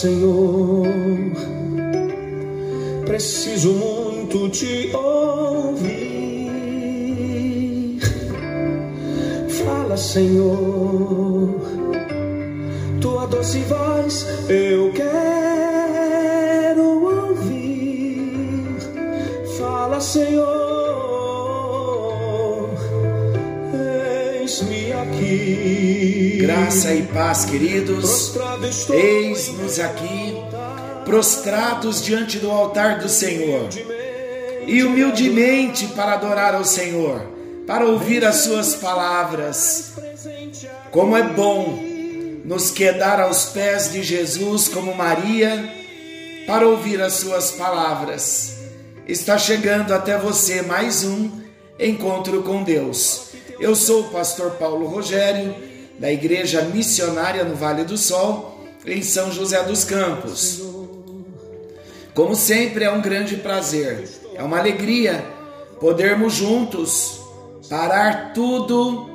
Senhor, preciso muito te ouvir. Fala, Senhor, tua doce voz eu quero ouvir. Fala, Senhor, eis-me aqui. Graça e paz, queridos. Prostrado estou Eis-nos aqui, prostrados diante do altar do Senhor, e humildemente para adorar ao Senhor, para ouvir as Suas palavras. Como é bom nos quedar aos pés de Jesus, como Maria, para ouvir as Suas palavras. Está chegando até você mais um encontro com Deus. Eu sou o pastor Paulo Rogério, da Igreja Missionária no Vale do Sol, em São José dos Campos. Como sempre, é um grande prazer, é uma alegria podermos juntos parar tudo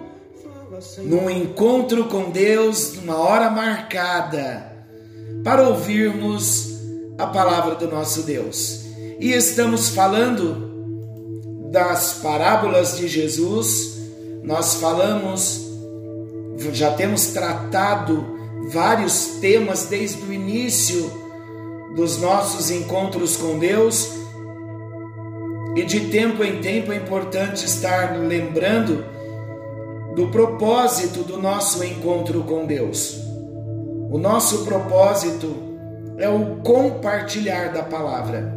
num encontro com Deus, numa hora marcada, para ouvirmos a palavra do nosso Deus. E estamos falando das parábolas de Jesus, nós falamos, já temos tratado vários temas desde o início dos nossos encontros com Deus. E de tempo em tempo é importante estar lembrando do propósito do nosso encontro com Deus. O nosso propósito é o compartilhar da palavra.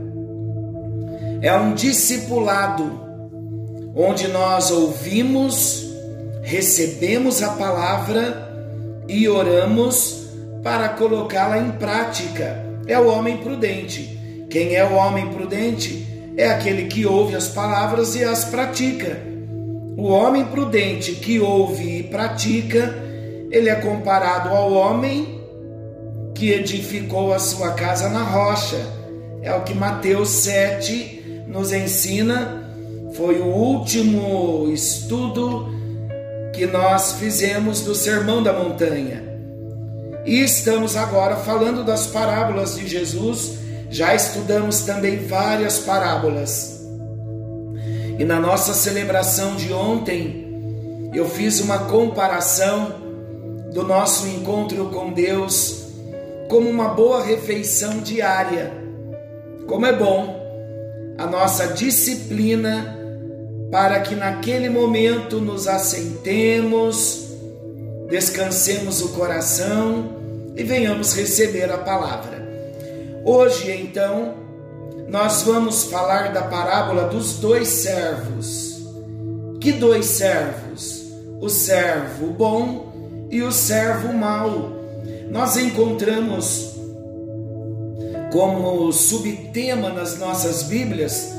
É um discipulado onde nós ouvimos, recebemos a palavra e oramos para colocá-la em prática. É o homem prudente. Quem é o homem prudente? É aquele que ouve as palavras e as pratica. O homem prudente que ouve e pratica, ele é comparado ao homem que edificou a sua casa na rocha. É o que Mateus 7 nos ensina. Foi o último estudo que nós fizemos do Sermão da Montanha. E estamos agora falando das parábolas de Jesus. Já estudamos também várias parábolas. E na nossa celebração de ontem, eu fiz uma comparação do nosso encontro com Deus como uma boa refeição diária. Como é bom a nossa disciplina para que naquele momento nos assentemos, descansemos o coração e venhamos receber a palavra. Hoje, então, nós vamos falar da parábola dos dois servos. Que dois servos? O servo bom e o servo mau. Nós encontramos como subtema nas nossas Bíblias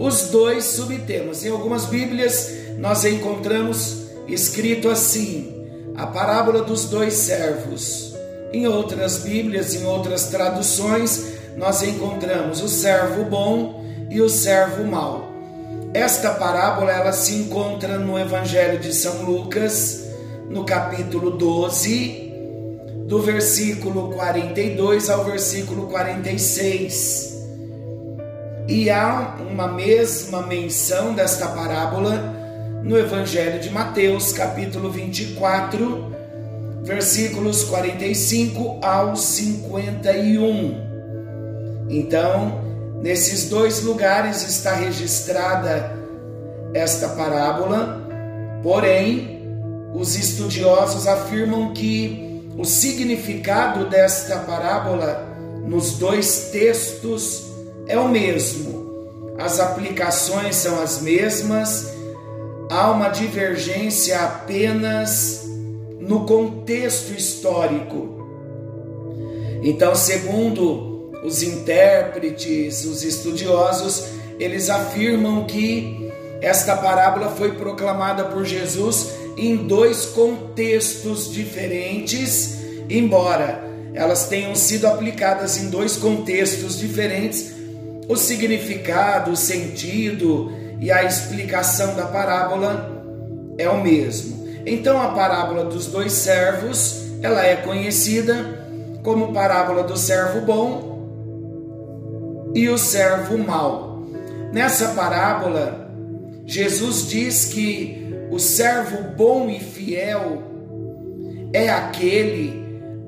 os dois subtemas. Em algumas Bíblias nós encontramos escrito assim: a parábola dos dois servos. Em outras Bíblias, em outras traduções, nós encontramos o servo bom e o servo mau. Esta parábola ela se encontra no Evangelho de São Lucas, no capítulo 12, do versículo 42 ao versículo 46. E há uma mesma menção desta parábola no Evangelho de Mateus, capítulo 24, versículos 45 ao 51. Então, nesses dois lugares está registrada esta parábola, porém, os estudiosos afirmam que o significado desta parábola nos dois textos é o mesmo. As aplicações são as mesmas, há uma divergência apenas no contexto histórico. Então, segundo os intérpretes, os estudiosos, eles afirmam que esta parábola foi proclamada por Jesus em dois contextos diferentes, embora elas tenham sido aplicadas em dois contextos diferentes, o significado, o sentido e a explicação da parábola é o mesmo. Então a parábola dos dois servos, ela é conhecida como parábola do servo bom e o servo mau. Nessa parábola, Jesus diz que o servo bom e fiel é aquele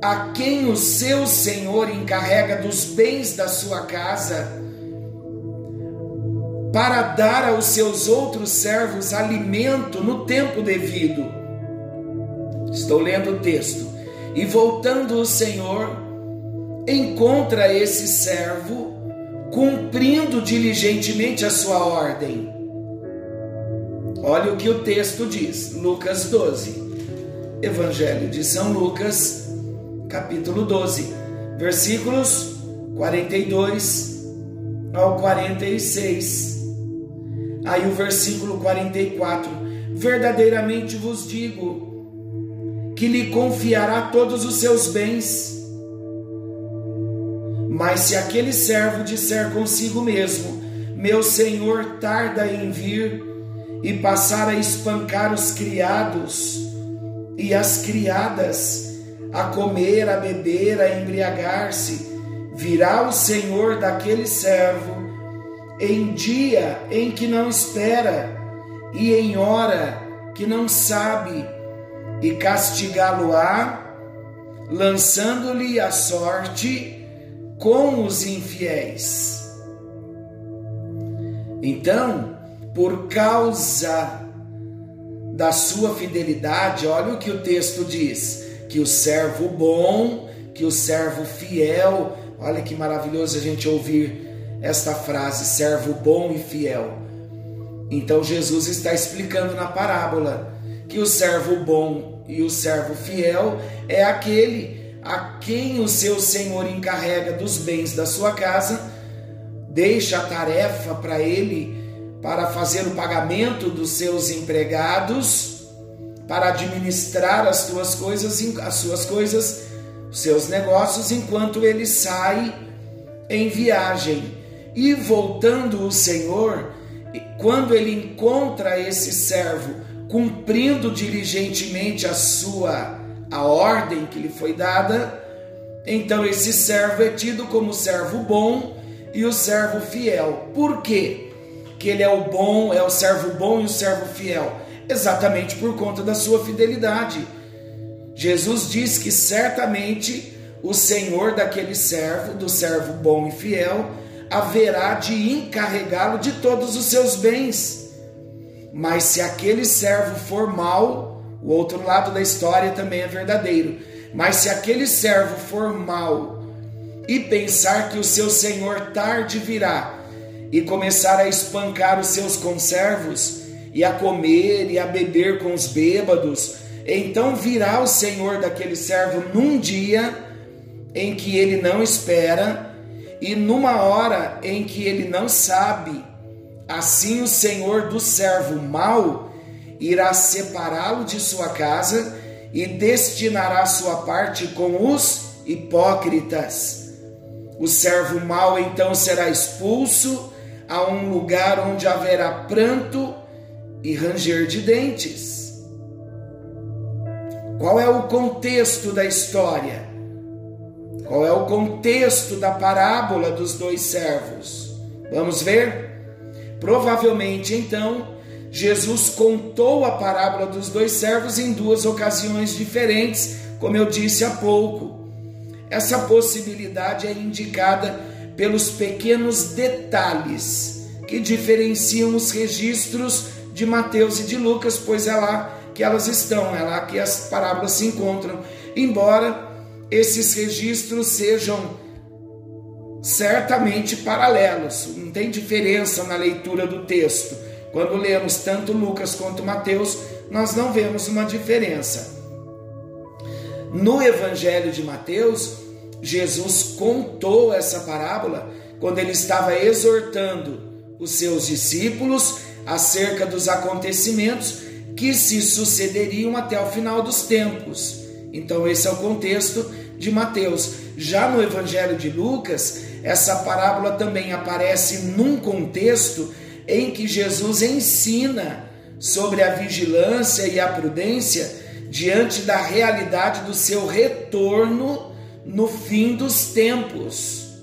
a quem o seu senhor encarrega dos bens da sua casa para dar aos seus outros servos alimento no tempo devido. Estou lendo o texto. E voltando o Senhor, encontra esse servo cumprindo diligentemente a sua ordem. Olha o que o texto diz, Lucas 12. Evangelho de São Lucas, capítulo 12, versículos 42 ao 46. Aí o versículo 44: Verdadeiramente vos digo que lhe confiará todos os seus bens. Mas se aquele servo disser consigo mesmo: Meu senhor tarda em vir, e passar a espancar os criados e as criadas, a comer, a beber, a embriagar-se, virá o senhor daquele servo em dia em que não espera e em hora que não sabe e castigá-lo-á, lançando-lhe a sorte com os infiéis. Então, por causa da sua fidelidade, olha o que o texto diz: que o servo bom, que o servo fiel, olha que maravilhoso a gente ouvir esta frase, servo bom e fiel. Então Jesus está explicando na parábola que o servo bom e o servo fiel é aquele a quem o seu senhor encarrega dos bens da sua casa, deixa a tarefa para ele para fazer o pagamento dos seus empregados, para administrar as suas coisas, as suas coisas, seus negócios enquanto ele sai em viagem. E voltando o Senhor, quando ele encontra esse servo cumprindo diligentemente a sua a ordem que lhe foi dada, então esse servo é tido como servo bom e o servo fiel. Por quê? Que ele é o bom, é o servo bom e o servo fiel, exatamente por conta da sua fidelidade. Jesus diz que certamente o Senhor daquele servo, do servo bom e fiel, haverá de encarregá-lo de todos os seus bens. Mas se aquele servo for mau, o outro lado da história também é verdadeiro. Mas se aquele servo for mau e pensar que o seu senhor tarde virá e começar a espancar os seus conservos e a comer e a beber com os bêbados, então virá o senhor daquele servo num dia em que ele não espera e numa hora em que ele não sabe Assim o senhor do servo mau irá separá-lo de sua casa e destinará sua parte com os hipócritas. O servo mau então será expulso a um lugar onde haverá pranto e ranger de dentes. Qual é o contexto da história? Qual é o contexto da parábola dos dois servos? Vamos ver? Provavelmente então Jesus contou a parábola dos dois servos em duas ocasiões diferentes, como eu disse há pouco. Essa possibilidade é indicada pelos pequenos detalhes que diferenciam os registros de Mateus e de Lucas, pois é lá que elas estão, é lá que as parábolas se encontram. Embora esses registros sejam certamente paralelos, não tem diferença na leitura do texto. Quando lemos tanto Lucas quanto Mateus, nós não vemos uma diferença. No Evangelho de Mateus, Jesus contou essa parábola quando ele estava exortando os seus discípulos acerca dos acontecimentos que se sucederiam até o final dos tempos. Então, esse é o contexto de Mateus. Já no Evangelho de Lucas, essa parábola também aparece num contexto em que Jesus ensina sobre a vigilância e a prudência diante da realidade do seu retorno no fim dos tempos.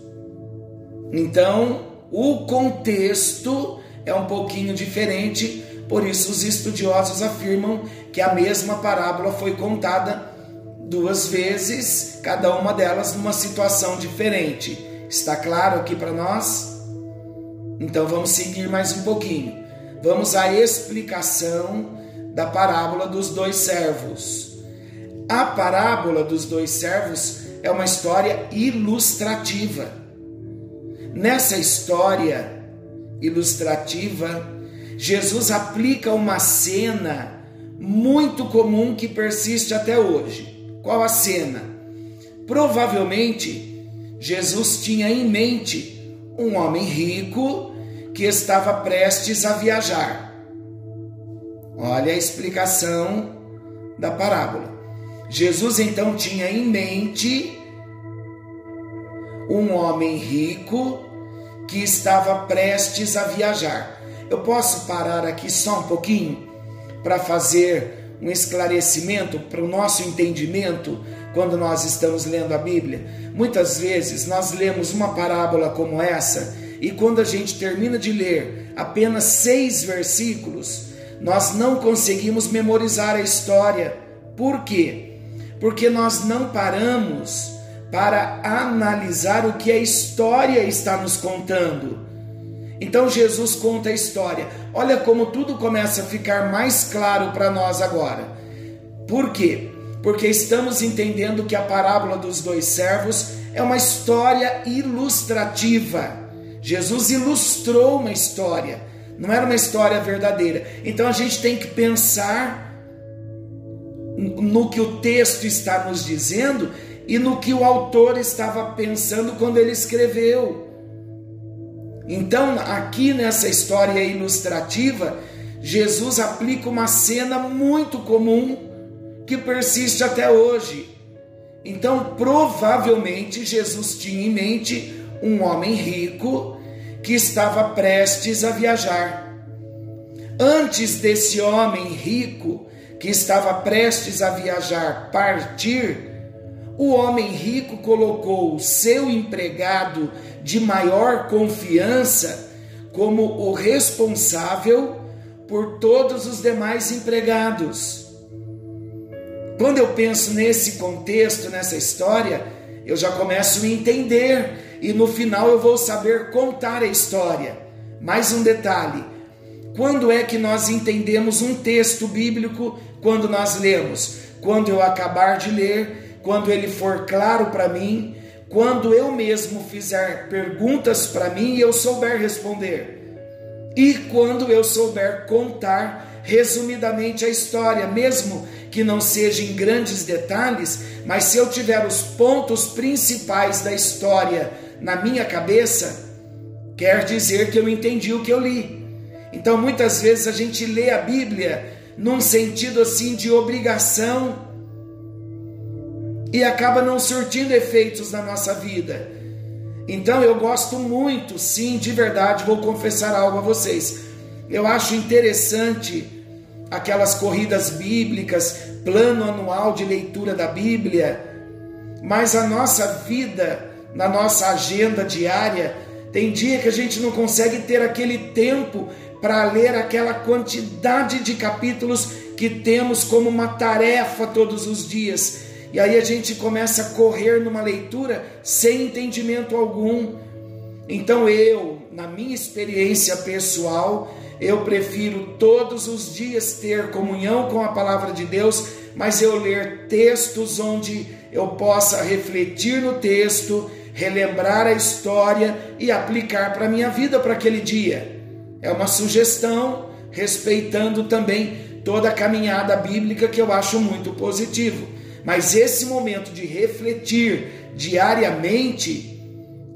Então, o contexto é um pouquinho diferente, por isso os estudiosos afirmam que a mesma parábola foi contada duas vezes, cada uma delas numa situação diferente. Está claro aqui para nós? Então vamos seguir mais um pouquinho. Vamos à explicação da parábola dos dois servos. A parábola dos dois servos é uma história ilustrativa. Nessa história ilustrativa, Jesus aplica uma cena muito comum que persiste até hoje. Qual a cena? Provavelmente Jesus tinha em mente um homem rico que estava prestes a viajar. Olha a explicação da parábola. Jesus então tinha em mente um homem rico que estava prestes a viajar. Eu posso parar aqui só um pouquinho para fazer um esclarecimento para o nosso entendimento quando nós estamos lendo a Bíblia. Muitas vezes nós lemos uma parábola como essa e quando a gente termina de ler apenas seis versículos, nós não conseguimos memorizar a história. Por quê? Porque nós não paramos para analisar o que a história está nos contando. Então Jesus conta a história. Olha como tudo começa a ficar mais claro para nós agora. Por quê? Porque estamos entendendo que a parábola dos dois servos é uma história ilustrativa. Jesus ilustrou uma história, não era uma história verdadeira. Então a gente tem que pensar no que o texto está nos dizendo e no que o autor estava pensando quando ele escreveu. Então, aqui nessa história ilustrativa, Jesus aplica uma cena muito comum que persiste até hoje. Então, provavelmente, Jesus tinha em mente um homem rico que estava prestes a viajar. Antes desse homem rico que estava prestes a viajar partir, o homem rico colocou o seu empregado de maior confiança como o responsável por todos os demais empregados. Quando eu penso nesse contexto, nessa história, eu já começo a entender e no final eu vou saber contar a história. Mais um detalhe: quando é que nós entendemos um texto bíblico quando nós lemos? Quando eu acabar de ler quando ele for claro para mim, quando eu mesmo fizer perguntas para mim e eu souber responder. E quando eu souber contar resumidamente a história, mesmo que não seja em grandes detalhes, mas se eu tiver os pontos principais da história na minha cabeça, quer dizer que eu entendi o que eu li. Então muitas vezes a gente lê a Bíblia num sentido assim de obrigação, e acaba não surtindo efeitos na nossa vida. Então eu gosto muito, sim, de verdade, vou confessar algo a vocês. Eu acho interessante aquelas corridas bíblicas, plano anual de leitura da Bíblia, mas a nossa vida, na nossa agenda diária, tem dia que a gente não consegue ter aquele tempo para ler aquela quantidade de capítulos que temos como uma tarefa todos os dias. E aí a gente começa a correr numa leitura sem entendimento algum. Então eu, na minha experiência pessoal, eu prefiro todos os dias ter comunhão com a palavra de Deus, mas eu ler textos onde eu possa refletir no texto, relembrar a história e aplicar para a minha vida para aquele dia. É uma sugestão, respeitando também toda a caminhada bíblica que eu acho muito positivo. Mas esse momento de refletir diariamente,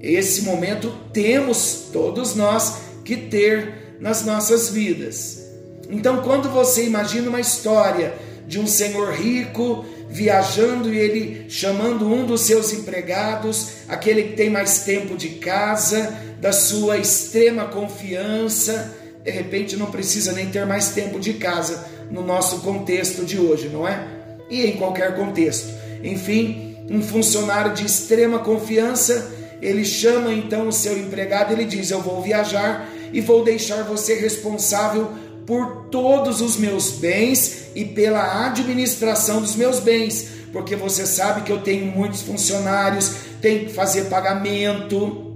esse momento temos todos nós que ter nas nossas vidas. Então, quando você imagina uma história de um senhor rico viajando e ele chamando um dos seus empregados, aquele que tem mais tempo de casa, da sua extrema confiança. De repente não precisa nem ter mais tempo de casa no nosso contexto de hoje, não é? E em qualquer contexto. Enfim, um funcionário de extrema confiança, ele chama então o seu empregado, ele diz: "Eu vou viajar e vou deixar você responsável por todos os meus bens e pela administração dos meus bens, porque você sabe que eu tenho muitos funcionários, tem que fazer pagamento,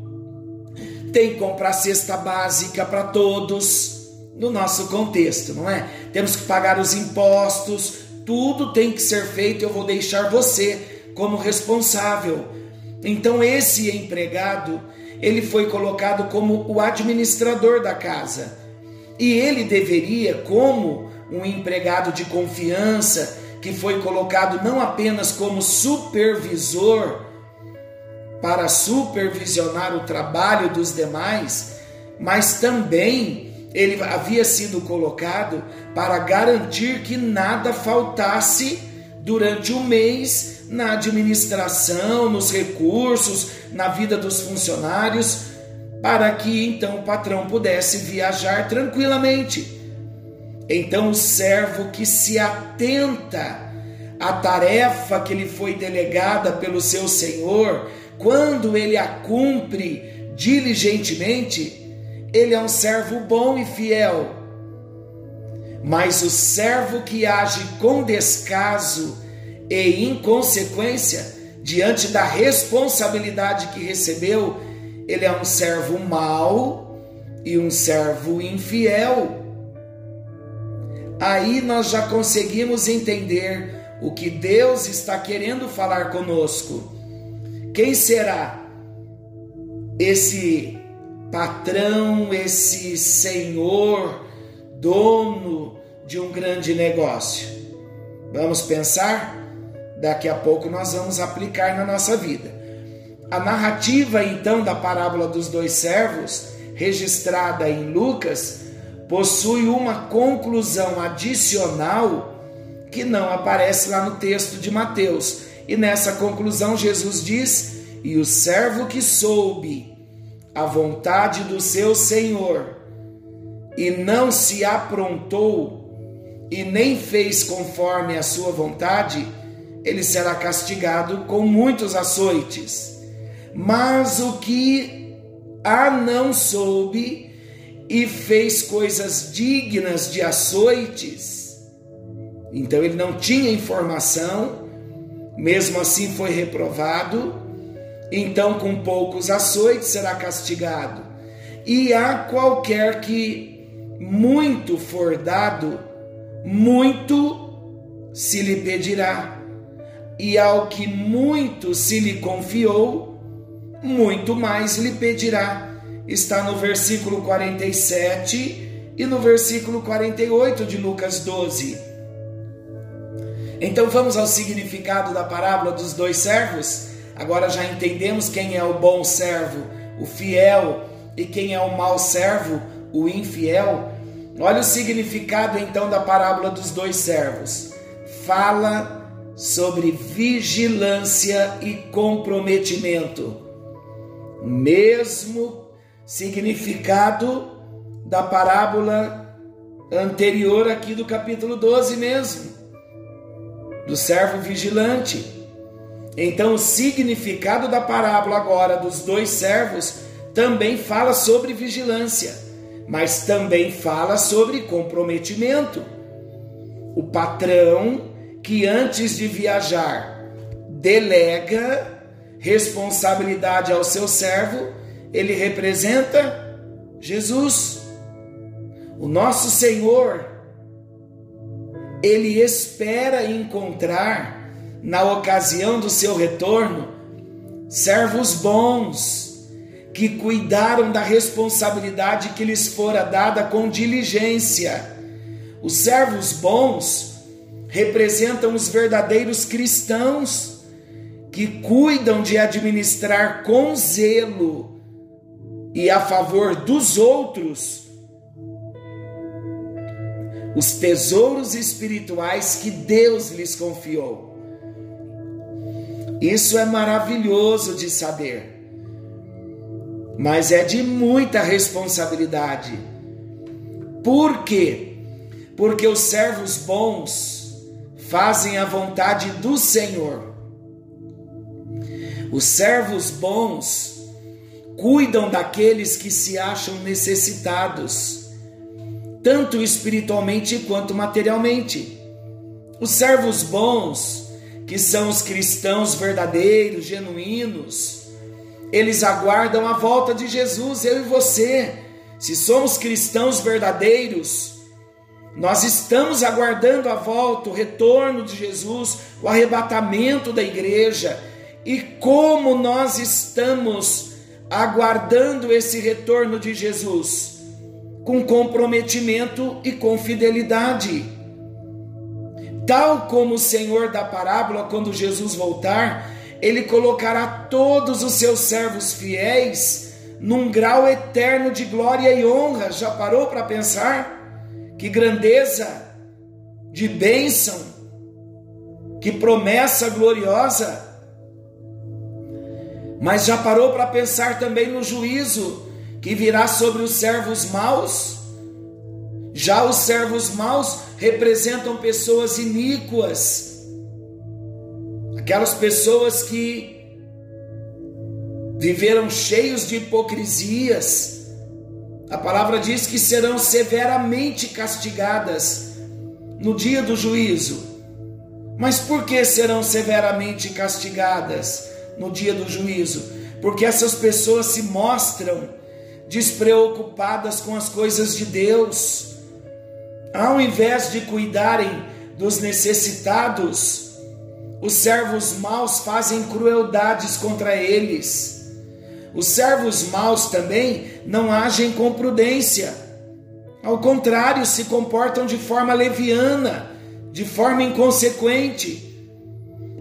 tem que comprar cesta básica para todos, no nosso contexto, não é? Temos que pagar os impostos, tudo tem que ser feito, eu vou deixar você como responsável. Então esse empregado, ele foi colocado como o administrador da casa e ele deveria, como um empregado de confiança, que foi colocado não apenas como supervisor para supervisionar o trabalho dos demais, mas também ele havia sido colocado para garantir que nada faltasse durante o mês na administração, nos recursos, na vida dos funcionários para que então o patrão pudesse viajar tranquilamente. Então o servo que se atenta à tarefa que lhe foi delegada pelo seu senhor, quando ele a cumpre diligentemente, ele é um servo bom e fiel. Mas o servo que age com descaso e inconsequência diante da responsabilidade que recebeu, ele é um servo mau e um servo infiel. Aí nós já conseguimos entender o que Deus está querendo falar conosco. Quem será esse patrão, esse senhor, dono de um grande negócio? Vamos pensar? Daqui a pouco nós vamos aplicar na nossa vida. A narrativa então da parábola dos dois servos, registrada em Lucas, possui uma conclusão adicional que não aparece lá no texto de Mateus. E nessa conclusão, Jesus diz: E o servo que soube a vontade do seu senhor e não se aprontou e nem fez conforme a sua vontade, ele será castigado com muitos açoites. Mas o que a não soube e fez coisas dignas de açoites, então ele não tinha informação, mesmo assim foi reprovado, então com poucos açoites será castigado. E a qualquer que muito for dado, muito se lhe pedirá, e ao que muito se lhe confiou, muito mais lhe pedirá. Está no versículo 47 e no versículo 48 de Lucas 12. Então vamos ao significado da parábola dos dois servos. Agora já entendemos quem é o bom servo, o fiel, e quem é o mau servo, o infiel. Olha o significado então da parábola dos dois servos. Fala sobre vigilância e comprometimento mesmo significado da parábola anterior aqui do capítulo 12 mesmo, do servo vigilante. Então, o significado da parábola agora dos dois servos também fala sobre vigilância, mas também fala sobre comprometimento. O patrão que antes de viajar delega responsabilidade ao seu servo, ele representa Jesus, o nosso Senhor. Ele espera encontrar, na ocasião do seu retorno, servos bons, que cuidaram da responsabilidade que lhes fora dada com diligência. Os servos bons representam os verdadeiros cristãos que cuidam de administrar com zelo e a favor dos outros os tesouros espirituais que Deus lhes confiou. Isso é maravilhoso de saber, mas é de muita responsabilidade. Por quê? Porque os servos bons fazem a vontade do Senhor. Os servos bons cuidam daqueles que se acham necessitados, tanto espiritualmente quanto materialmente. Os servos bons, que são os cristãos verdadeiros, genuínos, eles aguardam a volta de Jesus, eu e você. Se somos cristãos verdadeiros, nós estamos aguardando a volta, o retorno de Jesus, o arrebatamento da igreja. E como nós estamos aguardando esse retorno de Jesus? Com comprometimento e com fidelidade. Tal como o Senhor da parábola, quando Jesus voltar, ele colocará todos os seus servos fiéis num grau eterno de glória e honra. Já parou para pensar? Que grandeza de bênção, que promessa gloriosa. Mas já parou para pensar também no juízo que virá sobre os servos maus? Já os servos maus representam pessoas iníquas, aquelas pessoas que viveram cheios de hipocrisias, a palavra diz que serão severamente castigadas no dia do juízo. Mas por que serão severamente castigadas no dia do juízo? Porque essas pessoas se mostram despreocupadas com as coisas de Deus. Ao invés de cuidarem dos necessitados, os servos maus fazem crueldades contra eles os servos maus também não agem com prudência. Ao contrário, se comportam de forma leviana, de forma inconsequente.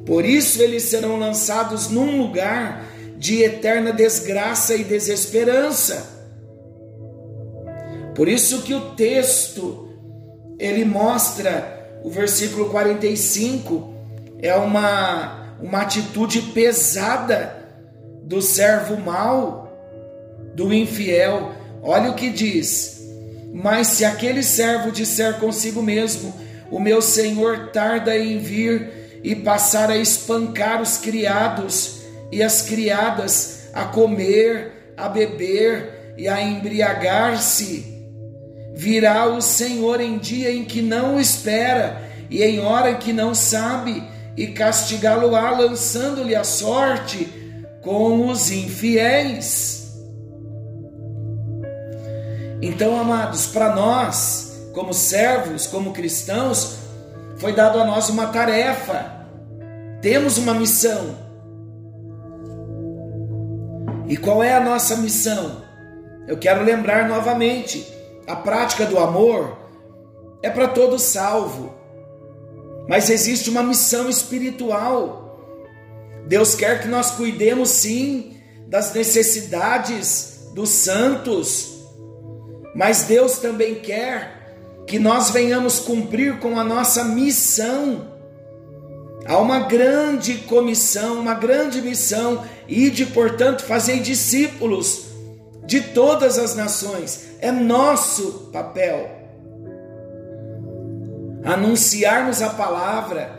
Por isso eles serão lançados num lugar de eterna desgraça e desesperança. Por isso que o texto ele mostra o versículo 45 é uma uma atitude pesada do servo mau, do infiel. Olha o que diz: Mas se aquele servo disser consigo mesmo: O meu senhor tarda em vir, e passar a espancar os criados e as criadas, a comer, a beber e a embriagar-se, virá o Senhor em dia em que não espera e em hora que não sabe, e castigá-lo-á, lançando-lhe a sorte com os infiéis. Então, amados, para nós, como servos, como cristãos, foi dado a nós uma tarefa, temos uma missão. E qual é a nossa missão? Eu quero lembrar novamente: a prática do amor é para todo salvo, mas existe uma missão espiritual. Deus quer que nós cuidemos sim das necessidades dos santos, mas Deus também quer que nós venhamos cumprir com a nossa missão. Há uma grande comissão, uma grande missão, e de, portanto, fazer discípulos de todas as nações. É nosso papel. Anunciarmos a palavra,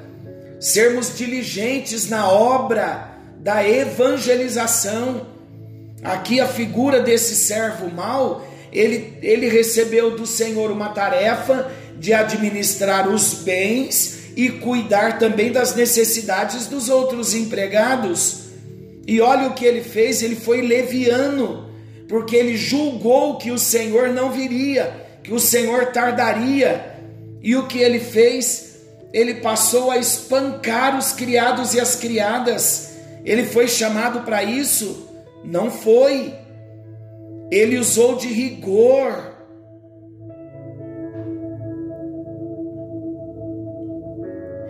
sermos diligentes na obra da evangelização. Aqui a figura desse servo mau, ele, ele recebeu do Senhor uma tarefa de administrar os bens e cuidar também das necessidades dos outros empregados. E olha o que ele fez, ele foi leviano, porque ele julgou que o Senhor não viria, que o Senhor tardaria. E o que ele fez? ele passou a espancar os criados e as criadas. Ele foi chamado para isso? Não foi. Ele usou de rigor.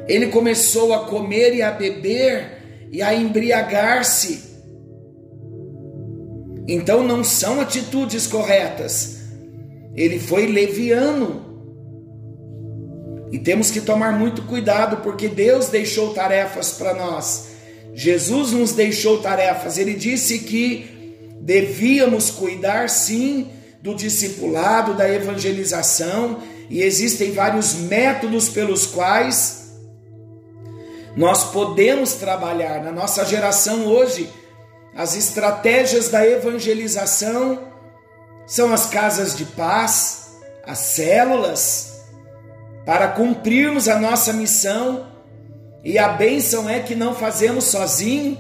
Ele começou a comer e a beber e a embriagar-se. Então não são atitudes corretas. Ele foi leviano. E temos que tomar muito cuidado, porque Deus deixou tarefas para nós. Jesus nos deixou tarefas, ele disse que devíamos cuidar sim do discipulado, da evangelização, e existem vários métodos pelos quais nós podemos trabalhar. Na nossa geração hoje, as estratégias da evangelização são as casas de paz, as células, para cumprirmos a nossa missão e a bênção é que não fazemos sozinho.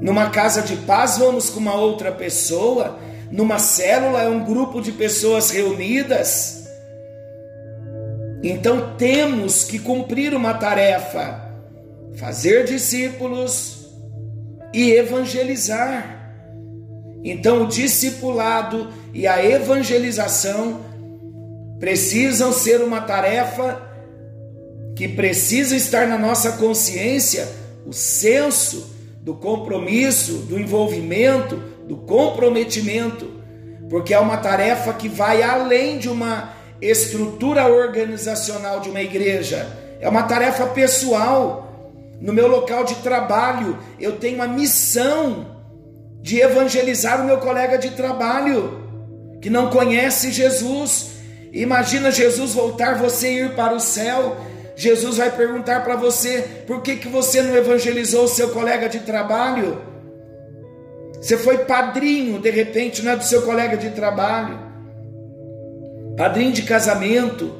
Numa casa de paz, vamos com uma outra pessoa. Numa célula, é um grupo de pessoas reunidas. Então temos que cumprir uma tarefa: fazer discípulos e evangelizar. Então, o discipulado e a evangelização precisam ser uma tarefa que precisa estar na nossa consciência o senso do compromisso, do envolvimento, do comprometimento, porque é uma tarefa que vai além de uma estrutura organizacional de uma igreja, é uma tarefa pessoal. No meu local de trabalho, eu tenho a missão de evangelizar o meu colega de trabalho que não conhece Jesus. Imagina Jesus voltar, você ir para o céu Jesus vai perguntar para você: por que, que você não evangelizou o seu colega de trabalho? Você foi padrinho, de repente, não é do seu colega de trabalho, padrinho de casamento.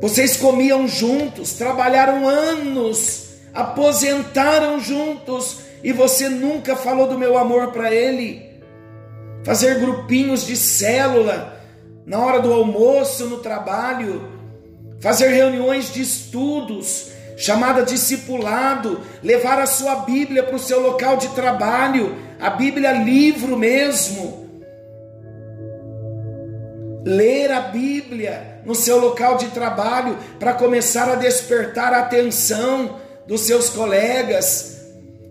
Vocês comiam juntos, trabalharam anos, aposentaram juntos e você nunca falou do meu amor para ele. Fazer grupinhos de célula na hora do almoço, no trabalho fazer reuniões de estudos, chamada discipulado, levar a sua Bíblia para o seu local de trabalho, a Bíblia livro mesmo. Ler a Bíblia no seu local de trabalho para começar a despertar a atenção dos seus colegas,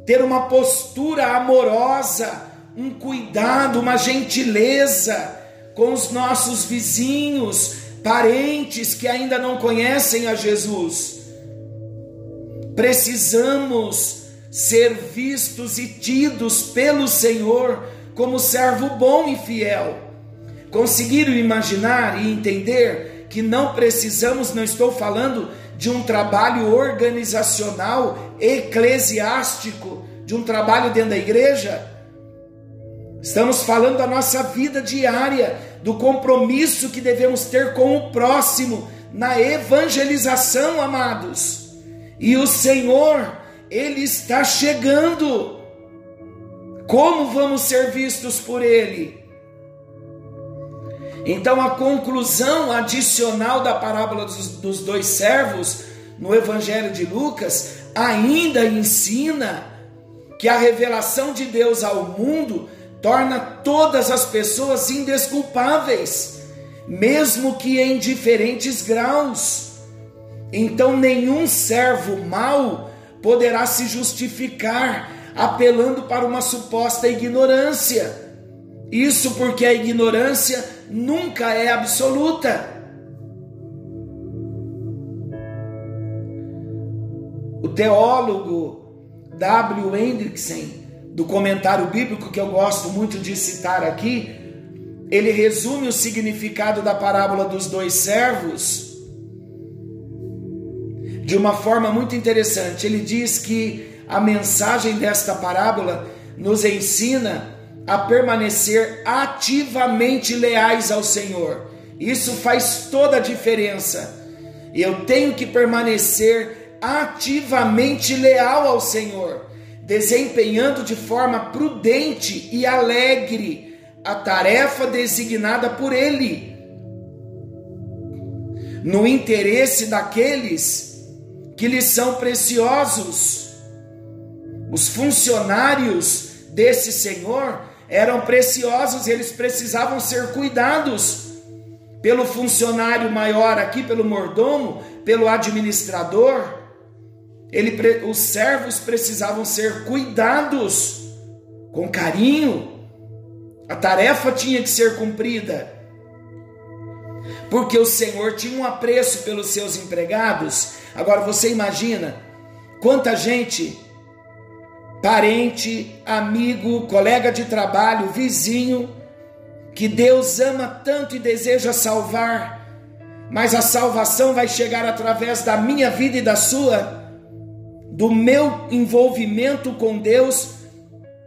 ter uma postura amorosa, um cuidado, uma gentileza com os nossos vizinhos, parentes que ainda não conhecem a Jesus. Precisamos ser vistos e tidos pelo Senhor como servo bom e fiel. Conseguiram imaginar e entender que não precisamos, não estou falando de um trabalho organizacional, eclesiástico, de um trabalho dentro da igreja. Estamos falando da nossa vida diária, do compromisso que devemos ter com o próximo na evangelização, amados. E o Senhor, Ele está chegando. Como vamos ser vistos por Ele? Então, a conclusão adicional da parábola dos, dos dois servos no Evangelho de Lucas ainda ensina que a revelação de Deus ao mundo torna todas as pessoas indesculpáveis, mesmo que em diferentes graus. Então, nenhum servo mau poderá se justificar apelando para uma suposta ignorância. Isso porque a ignorância nunca é absoluta. O teólogo W. Hendrickson do comentário bíblico que eu gosto muito de citar aqui, ele resume o significado da parábola dos dois servos de uma forma muito interessante. Ele diz que a mensagem desta parábola nos ensina a permanecer ativamente leais ao Senhor. Isso faz toda a diferença. Eu tenho que permanecer ativamente leal ao Senhor desempenhando de forma prudente e alegre a tarefa designada por ele, no interesse daqueles que lhes são preciosos. Os funcionários desse Senhor eram preciosos, eles precisavam ser cuidados pelo funcionário maior aqui, pelo mordomo, pelo administrador ele, os servos precisavam ser cuidados com carinho. A tarefa tinha que ser cumprida. Porque o Senhor tinha um apreço pelos seus empregados. Agora você imagina Quanta gente, parente, amigo, colega de trabalho, vizinho, que Deus ama tanto e deseja salvar, mas a salvação vai chegar através da minha vida e da sua, do meu envolvimento com Deus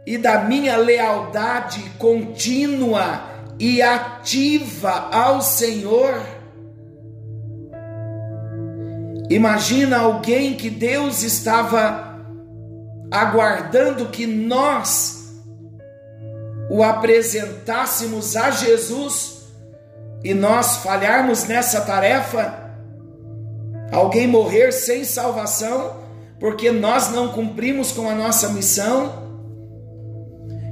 e da minha lealdade contínua e ativa ao Senhor. Imagina alguém que Deus estava aguardando que nós o apresentássemos a Jesus e nós falharmos nessa tarefa, alguém morrer sem salvação, porque nós não cumprimos com a nossa missão.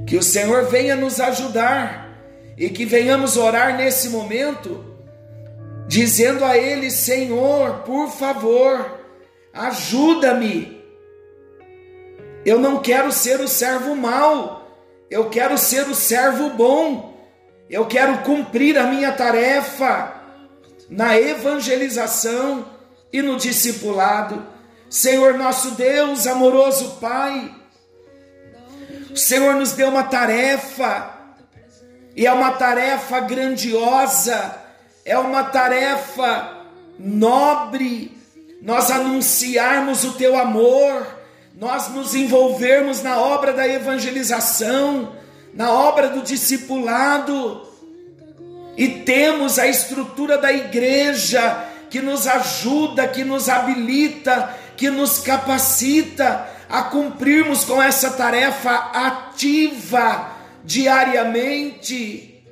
Que o Senhor venha nos ajudar e que venhamos orar nesse momento, dizendo a Ele: Senhor, por favor, ajuda-me. Eu não quero ser o servo mau, eu quero ser o servo bom, eu quero cumprir a minha tarefa na evangelização e no discipulado. Senhor nosso Deus, amoroso Pai, o Senhor nos deu uma tarefa, e é uma tarefa grandiosa, é uma tarefa nobre, nós anunciarmos o teu amor, nós nos envolvermos na obra da evangelização, na obra do discipulado, e temos a estrutura da igreja que nos ajuda, que nos habilita, que nos capacita a cumprirmos com essa tarefa ativa diariamente.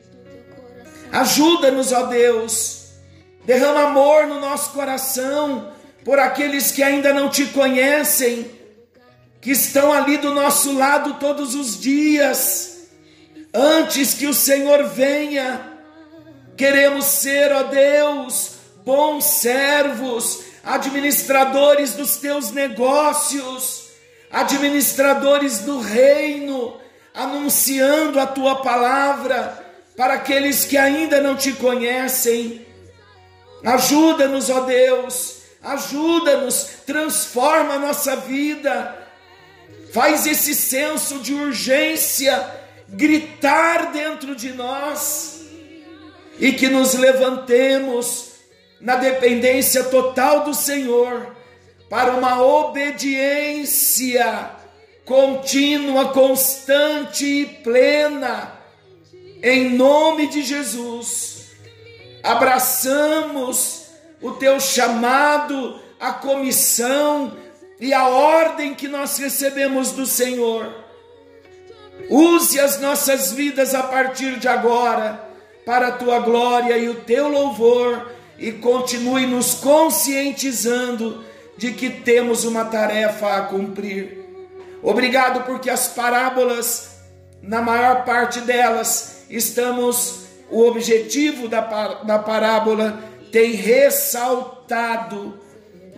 Ajuda-nos, ó Deus, derrama amor no nosso coração por aqueles que ainda não te conhecem, que estão ali do nosso lado todos os dias, antes que o Senhor venha. Queremos ser, ó Deus, bons servos, administradores dos teus negócios administradores do reino, anunciando a tua palavra para aqueles que ainda não te conhecem. Ajuda-nos, ó Deus, ajuda-nos, transforma a nossa vida, faz esse senso de urgência gritar dentro de nós e que nos levantemos na dependência total do Senhor para uma obediência contínua, constante e plena, em nome de Jesus. Abraçamos o teu chamado, a comissão e a ordem que nós recebemos do Senhor. Use as nossas vidas a partir de agora para a tua glória e o teu louvor e continue nos conscientizando de que temos uma tarefa a cumprir. Obrigado porque as parábolas, na maior parte delas, estamos, o objetivo da, da parábola tem ressaltado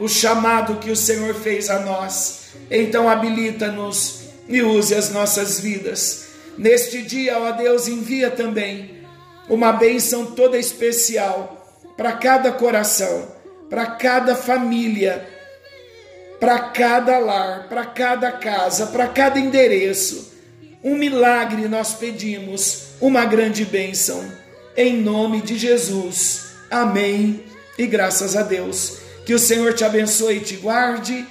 o chamado que o Senhor fez a nós. Então habilita-nos e use as nossas vidas. Neste dia, ó Deus, envia também uma bênção toda especial para cada coração, para cada família para cada lar, para cada casa, para cada endereço. Um milagre nós pedimos, uma grande bênção. Em nome de Jesus. Amém. E graças a Deus. Que o Senhor te abençoe e te guarde.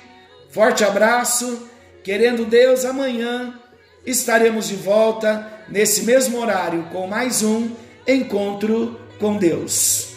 Forte abraço. Querendo Deus, amanhã estaremos de volta nesse mesmo horário com mais um encontro com Deus.